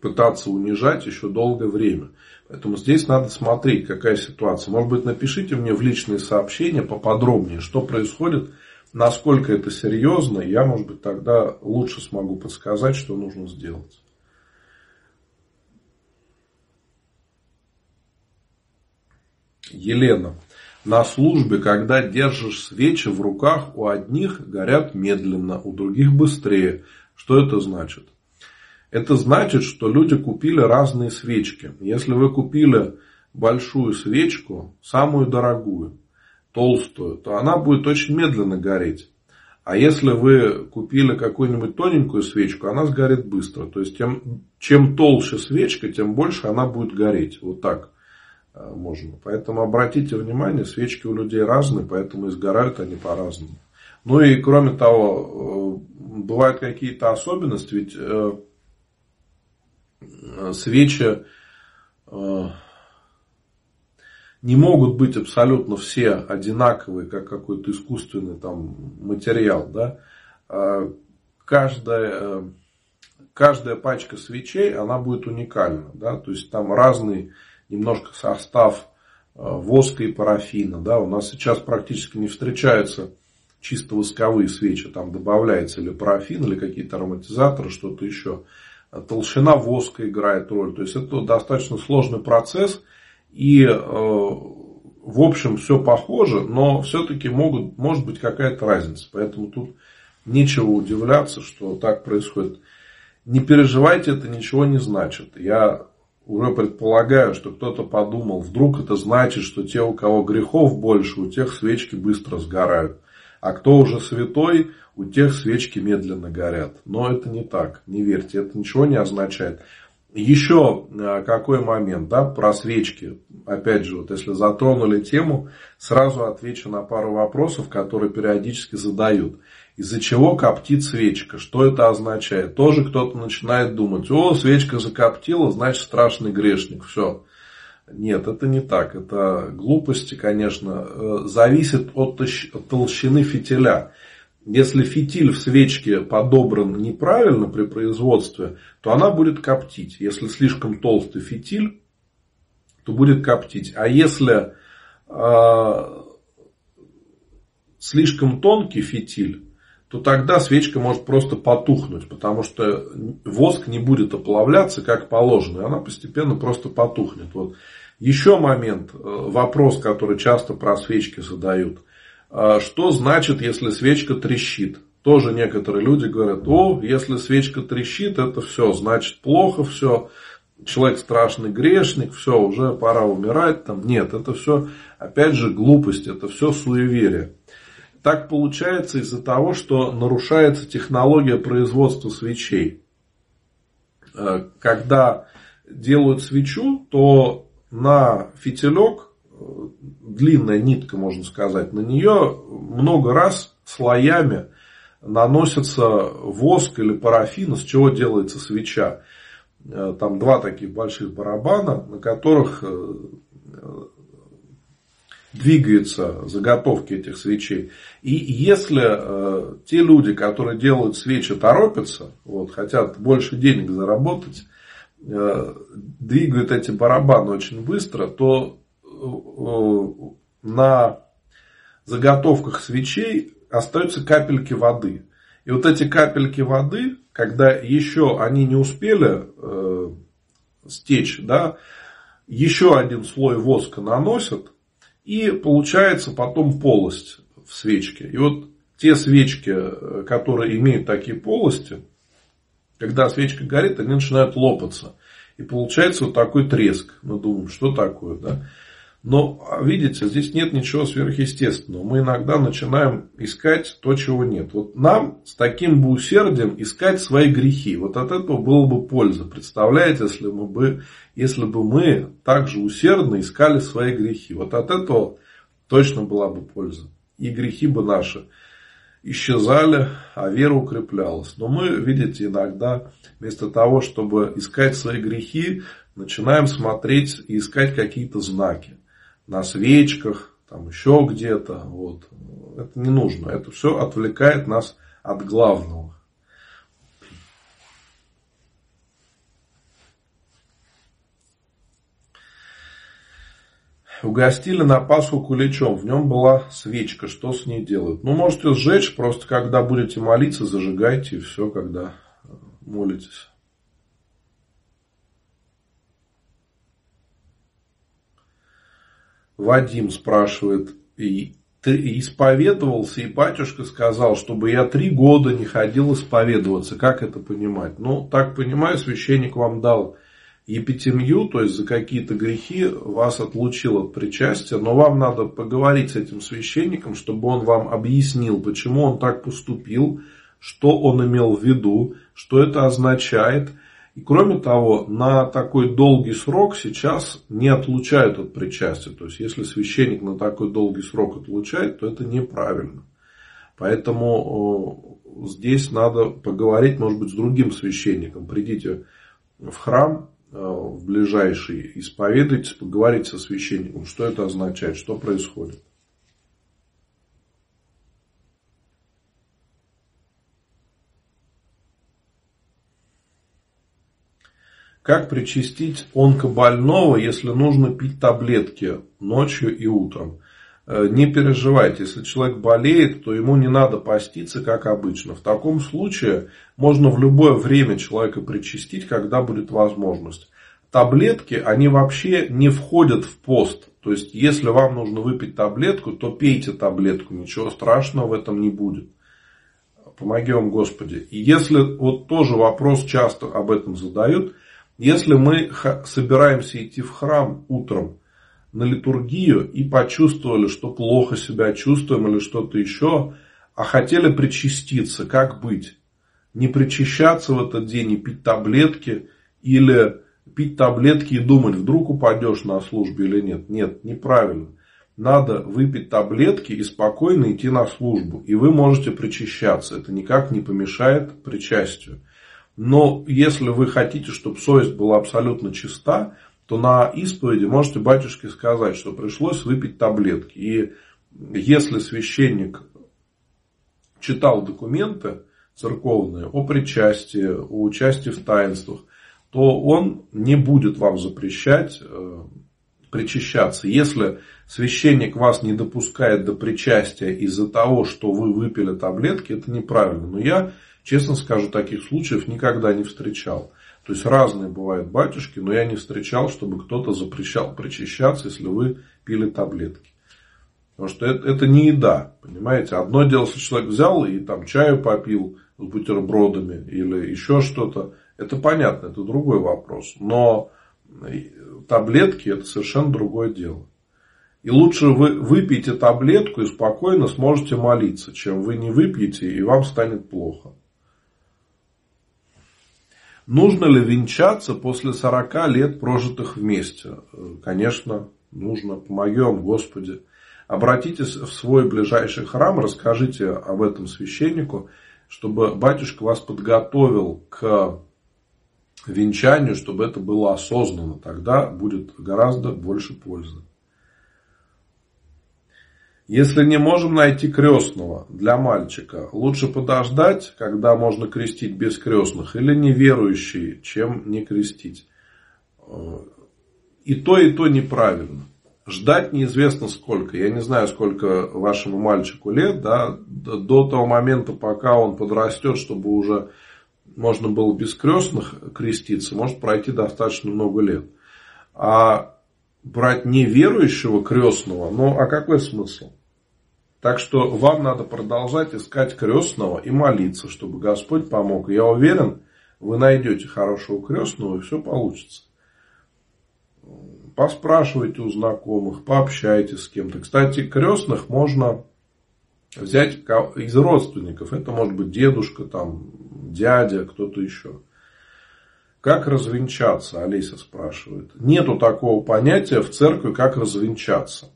Speaker 1: пытаться унижать еще долгое время. Поэтому здесь надо смотреть, какая ситуация. Может быть, напишите мне в личные сообщения поподробнее, что происходит насколько это серьезно, я, может быть, тогда лучше смогу подсказать, что нужно сделать. Елена. На службе, когда держишь свечи в руках, у одних горят медленно, у других быстрее. Что это значит? Это значит, что люди купили разные свечки. Если вы купили большую свечку, самую дорогую, толстую, то она будет очень медленно гореть. А если вы купили какую-нибудь тоненькую свечку, она сгорит быстро. То есть, тем, чем толще свечка, тем больше она будет гореть. Вот так можно. Поэтому обратите внимание, свечки у людей разные, поэтому и сгорают они по-разному. Ну и кроме того, э, бывают какие-то особенности, ведь э, свечи не могут быть абсолютно все одинаковые, как какой-то искусственный там материал. Да? Каждая, э, каждая пачка свечей, она будет уникальна. Да? То есть там разный немножко состав э, воска и парафина. Да? У нас сейчас практически не встречаются чисто восковые свечи. Там добавляется или парафин, или какие-то ароматизаторы, что-то еще. Толщина воска играет роль. То есть это достаточно сложный процесс – и э, в общем все похоже, но все-таки могут, может быть какая-то разница. Поэтому тут нечего удивляться, что так происходит. Не переживайте, это ничего не значит. Я уже предполагаю, что кто-то подумал, вдруг это значит, что те, у кого грехов больше, у тех свечки быстро сгорают. А кто уже святой, у тех свечки медленно горят. Но это не так, не верьте, это ничего не означает. Еще э, какой момент, да, про свечки. Опять же, вот если затронули тему, сразу отвечу на пару вопросов, которые периодически задают. Из-за чего коптит свечка? Что это означает? Тоже кто-то начинает думать, о, свечка закоптила, значит страшный грешник. Все. Нет, это не так. Это глупости, конечно. Э, зависит от толщины фитиля. Если фитиль в свечке подобран неправильно при производстве, то она будет коптить. Если слишком толстый фитиль, то будет коптить. А если э, слишком тонкий фитиль, то тогда свечка может просто потухнуть, потому что воск не будет оплавляться как положено, и она постепенно просто потухнет. Вот. Еще момент, э, вопрос, который часто про свечки задают. А что значит, если свечка трещит? Тоже некоторые люди говорят, о, если свечка трещит, это все, значит плохо все, человек страшный грешник, все, уже пора умирать. Там. Нет, это все, опять же, глупость, это все суеверие. Так получается из-за того, что нарушается технология производства свечей. Э, когда делают свечу, то на фитилек длинная нитка, можно сказать, на нее много раз слоями наносится воск или парафин, из чего делается свеча. Э, там два таких больших барабана, на которых э, двигаются заготовки этих свечей. И если э, те люди, которые делают свечи, торопятся, вот, хотят больше денег заработать, двигают эти барабаны очень быстро, то на заготовках свечей остаются капельки воды. И вот эти капельки воды, когда еще они не успели э, стечь, да, еще один слой воска наносят, и получается потом полость в свечке. И вот те свечки, э, которые имеют такие полости, когда свечка горит, они начинают лопаться. И получается вот такой треск. Мы думаем, что такое, да? Но, видите, здесь нет ничего сверхъестественного. Мы иногда начинаем искать то, чего нет. Вот нам с таким бы усердием искать свои грехи. Вот от этого было бы польза. Представляете, если, мы бы, если бы мы также усердно искали свои грехи. Вот от этого точно была бы польза. И грехи бы наши исчезали, а вера укреплялась. Но мы, видите, иногда вместо того, чтобы искать свои грехи, начинаем смотреть и искать какие-то знаки на свечках, там еще где-то. Вот. Это не нужно. Это все отвлекает нас от главного. Угостили на Пасху куличом. В нем была свечка. Что с ней делают? Ну, можете сжечь. Просто когда будете молиться, зажигайте. И все, когда молитесь. Вадим спрашивает, и ты исповедовался, и батюшка сказал, чтобы я три года не ходил исповедоваться. Как это понимать? Ну, так понимаю, священник вам дал епитемью, то есть за какие-то грехи вас отлучил от причастия, но вам надо поговорить с этим священником, чтобы он вам объяснил, почему он так поступил, что он имел в виду, что это означает – и кроме того, на такой долгий срок сейчас не отлучают от причастия. То есть, если священник на такой долгий срок отлучает, то это неправильно. Поэтому здесь надо поговорить, может быть, с другим священником. Придите в храм, э, в ближайший, исповедуйтесь, поговорите со священником, что это означает, что происходит. Как причастить онкобольного, если нужно пить таблетки ночью и утром? Э, не переживайте, если человек болеет, то ему не надо поститься, как обычно. В таком случае можно в любое время человека причастить, когда будет возможность. Таблетки, они вообще не входят в пост. То есть, если вам нужно выпить таблетку, то пейте таблетку. Ничего страшного в этом не будет. Помоги вам, Господи. И если вот тоже вопрос часто об этом задают – если мы собираемся идти в храм утром на литургию и почувствовали, что плохо себя чувствуем или что-то еще, а хотели причаститься, как быть? Не причащаться в этот день и пить таблетки или пить таблетки и думать, вдруг упадешь на службе или нет. Нет, неправильно. Надо выпить таблетки и спокойно идти на службу. И вы можете причащаться. Это никак не помешает причастию. Но если вы хотите, чтобы совесть была абсолютно чиста, то на исповеди можете батюшке сказать, что пришлось выпить таблетки. И если священник читал документы церковные о причастии, о участии в таинствах, то он не будет вам запрещать э, причащаться. Если священник вас не допускает до причастия из-за того, что вы выпили таблетки, это неправильно. Но я Честно скажу, таких случаев никогда не встречал. То есть разные бывают батюшки, но я не встречал, чтобы кто-то запрещал причащаться, если вы пили таблетки. Потому что это, это не еда, понимаете. Одно дело, если человек взял и там чаю попил с бутербродами или еще что-то. Это понятно, это другой вопрос. Но таблетки это совершенно другое дело. И лучше вы выпьете таблетку и спокойно сможете молиться, чем вы не выпьете и вам станет плохо. Нужно ли венчаться после 40 лет прожитых вместе? Конечно, нужно. Помогем, Господи. Обратитесь в свой ближайший храм, расскажите об этом священнику. чтобы батюшка вас подготовил к венчанию, чтобы это было осознанно. Тогда будет гораздо больше пользы. Если не можем найти крестного для мальчика, лучше подождать, когда можно крестить без крестных, или неверующие, чем не крестить. И то, и то неправильно. Ждать неизвестно сколько. Я не знаю, сколько вашему мальчику лет, да, до того момента, пока он подрастет, чтобы уже можно было без крестных креститься, может пройти достаточно много лет. А брать неверующего крестного, ну а какой смысл? Так что вам надо продолжать искать крестного и молиться, чтобы Господь помог. Я уверен, вы найдете хорошего крестного и все получится. Поспрашивайте у знакомых, пообщайтесь с кем-то. Кстати, крестных можно взять из родственников. Это может быть дедушка, там, дядя, кто-то еще. Как развенчаться, Олеся спрашивает. Нету такого понятия в церкви, как развенчаться.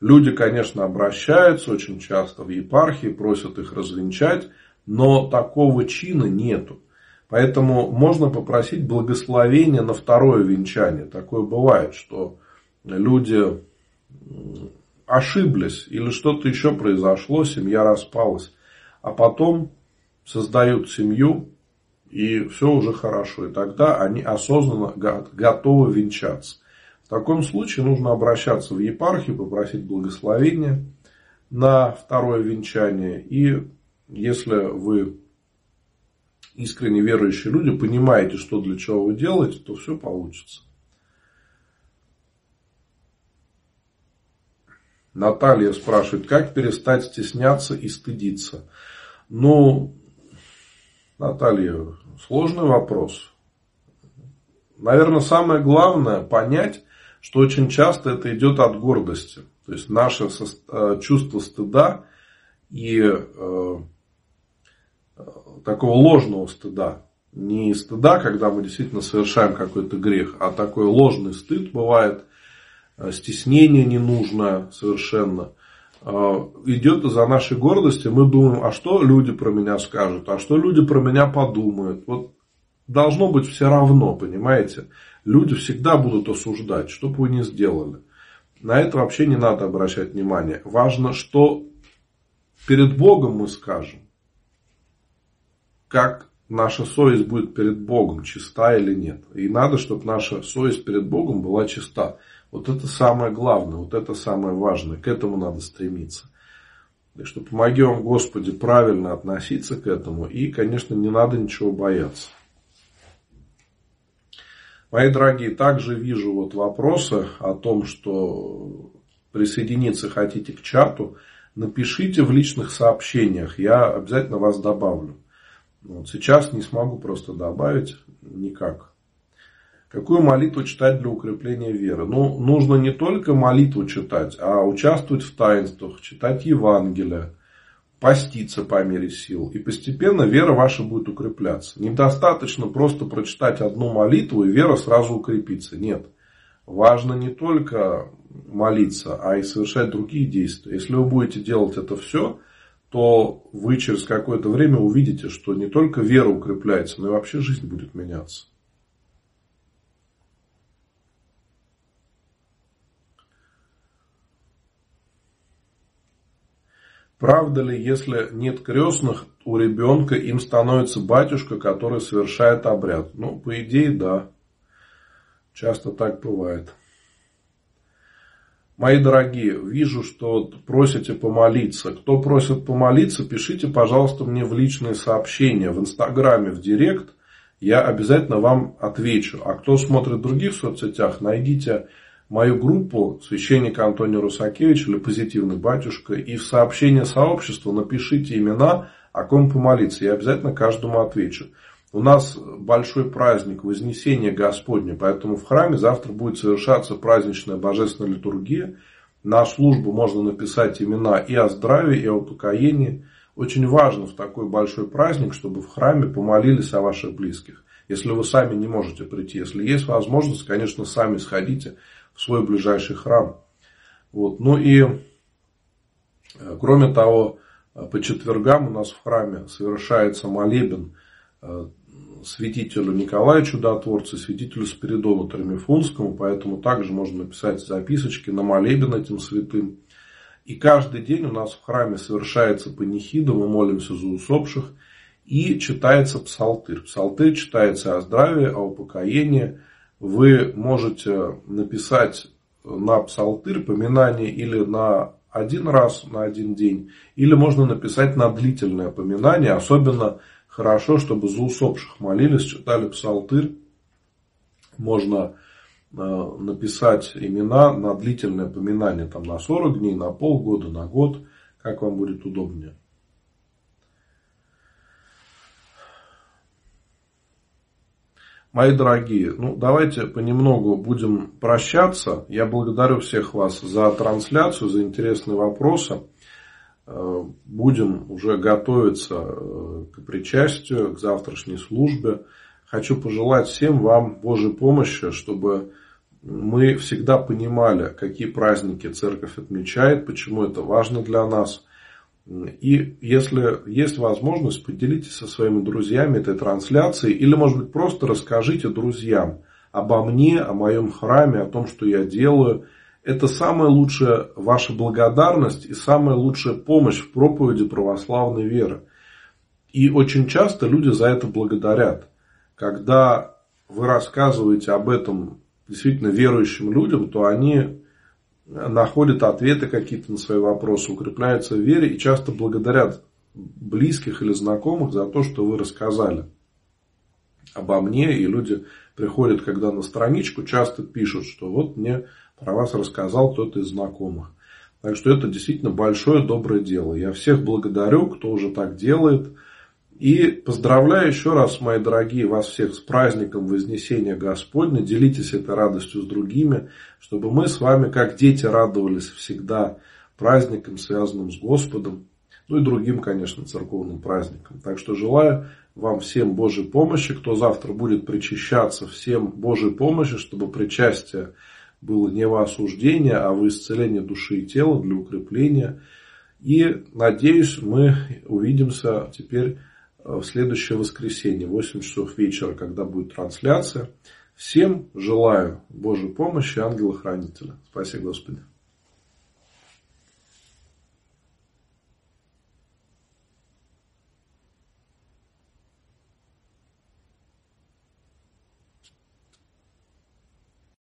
Speaker 1: Люди, конечно, обращаются очень часто в епархии, просят их развенчать, но такого чина нету. Поэтому можно попросить благословения на второе венчание. Такое бывает, что люди ошиблись или что-то еще произошло, семья распалась. А потом создают семью, и все уже хорошо. И тогда они осознанно готовы венчаться. В таком случае нужно обращаться в епархию, попросить благословения на второе венчание. И если вы искренне верующие люди, понимаете, что для чего вы делаете, то все получится. Наталья спрашивает, как перестать стесняться и стыдиться? Ну, Наталья, сложный вопрос. Наверное, самое главное понять, что очень часто это идет от гордости. То есть наше э, чувство стыда и э, такого ложного стыда. Не стыда, когда мы действительно совершаем какой-то грех, а такой ложный стыд бывает, э, стеснение ненужное совершенно. Идет из-за нашей гордости, мы думаем, а что люди про меня скажут, а что люди про меня подумают. Вот должно быть все равно, понимаете? Люди всегда будут осуждать, что бы вы ни сделали. На это вообще не надо обращать внимание. Важно, что перед Богом мы скажем. Как наша совесть будет перед Богом, чиста или нет. И надо, чтобы наша совесть перед Богом была чиста. Вот это самое главное, вот это самое важное. К этому надо стремиться. Так что помоги вам, Господи, правильно относиться к этому. И, конечно, не надо ничего бояться. Мои дорогие, также вижу вот вопросы о том, что присоединиться хотите к чату. Напишите в личных сообщениях, я обязательно вас добавлю. Вот сейчас не смогу просто добавить никак. Какую молитву читать для укрепления веры? Ну, нужно не только молитву читать, а участвовать в таинствах, читать Евангелие поститься по мере сил. И постепенно вера ваша будет укрепляться. Недостаточно просто прочитать одну молитву, и вера сразу укрепится. Нет. Важно не только молиться, а и совершать другие действия. Если вы будете делать это все, то вы через какое-то время увидите, что не только вера укрепляется, но и вообще жизнь будет меняться. Правда ли, если нет крестных, у ребенка им становится батюшка, который совершает обряд? Ну, по идее, да. Часто так бывает. Мои дорогие, вижу, что просите помолиться. Кто просит помолиться, пишите, пожалуйста, мне в личные сообщения, в Инстаграме, в Директ. Я обязательно вам отвечу. А кто смотрит в других соцсетях, найдите мою группу священника Антония Русакевич или позитивный батюшка и в сообщение сообщества напишите имена, о ком помолиться. Я обязательно каждому отвечу. У нас большой праздник Вознесения Господня, поэтому в храме завтра будет совершаться праздничная божественная литургия. На службу можно написать имена и о здравии, и о упокоении. Очень важно в такой большой праздник, чтобы в храме помолились о ваших близких. Если вы сами не можете прийти, если есть возможность, конечно, сами сходите в свой ближайший храм. Вот. Ну и, э, кроме того, По четвергам у нас в храме совершается молебен э, святителю Николаю Чудотворцу, святителю Спиридону Тремифунскому, поэтому также можно написать записочки на молебен этим святым. И каждый день у нас в храме совершается панихида, мы молимся за усопших, и читается псалтырь. Псалтырь читается о здравии, о упокоении. Вы можете написать на псалтырь поминание или на один раз, на один день, или можно написать на длительное поминание, особенно хорошо, чтобы за усопших молились, читали псалтырь. Можно э, написать имена на длительное поминание, там на 40 дней, на полгода, на год, как вам будет удобнее. Мои дорогие, ну давайте понемногу будем прощаться. Я благодарю всех вас за трансляцию, за интересные вопросы. Э, будем уже готовиться э, к причастию, к завтрашней службе. Хочу пожелать всем вам Божьей помощи, чтобы мы всегда понимали, какие праздники церковь отмечает, почему это важно для нас. И если есть возможность, поделитесь со своими друзьями этой трансляцией или, может быть, просто расскажите друзьям обо мне, о моем храме, о том, что я делаю – это самая лучшая ваша благодарность и самая лучшая помощь в проповеди православной веры. И очень часто люди за это благодарят. Когда вы рассказываете об этом действительно верующим людям, то они находят ответы какие-то на свои вопросы, укрепляются в вере и часто благодарят близких или знакомых за то, что вы рассказали обо мне. И люди приходят, когда на страничку, часто пишут, что вот мне про вас рассказал кто-то из знакомых. Так что это действительно большое доброе дело. Я всех благодарю, кто уже так делает. И поздравляю еще раз, мои дорогие, вас всех с праздником Вознесения Господня. Делитесь этой радостью с другими, чтобы мы с вами, как дети, радовались всегда праздникам, связанным с Господом. Ну и другим, конечно, церковным праздникам. Так что желаю вам всем Божьей помощи. Кто завтра будет причащаться, всем Божьей помощи, чтобы причастие было не во осуждение, а в исцеление души и тела для укрепления. И надеюсь, мы увидимся теперь в следующее воскресенье, 8 часов вечера, когда будет трансляция. Всем желаю Божьей помощи, ангела-хранителя. Спасибо, Господи.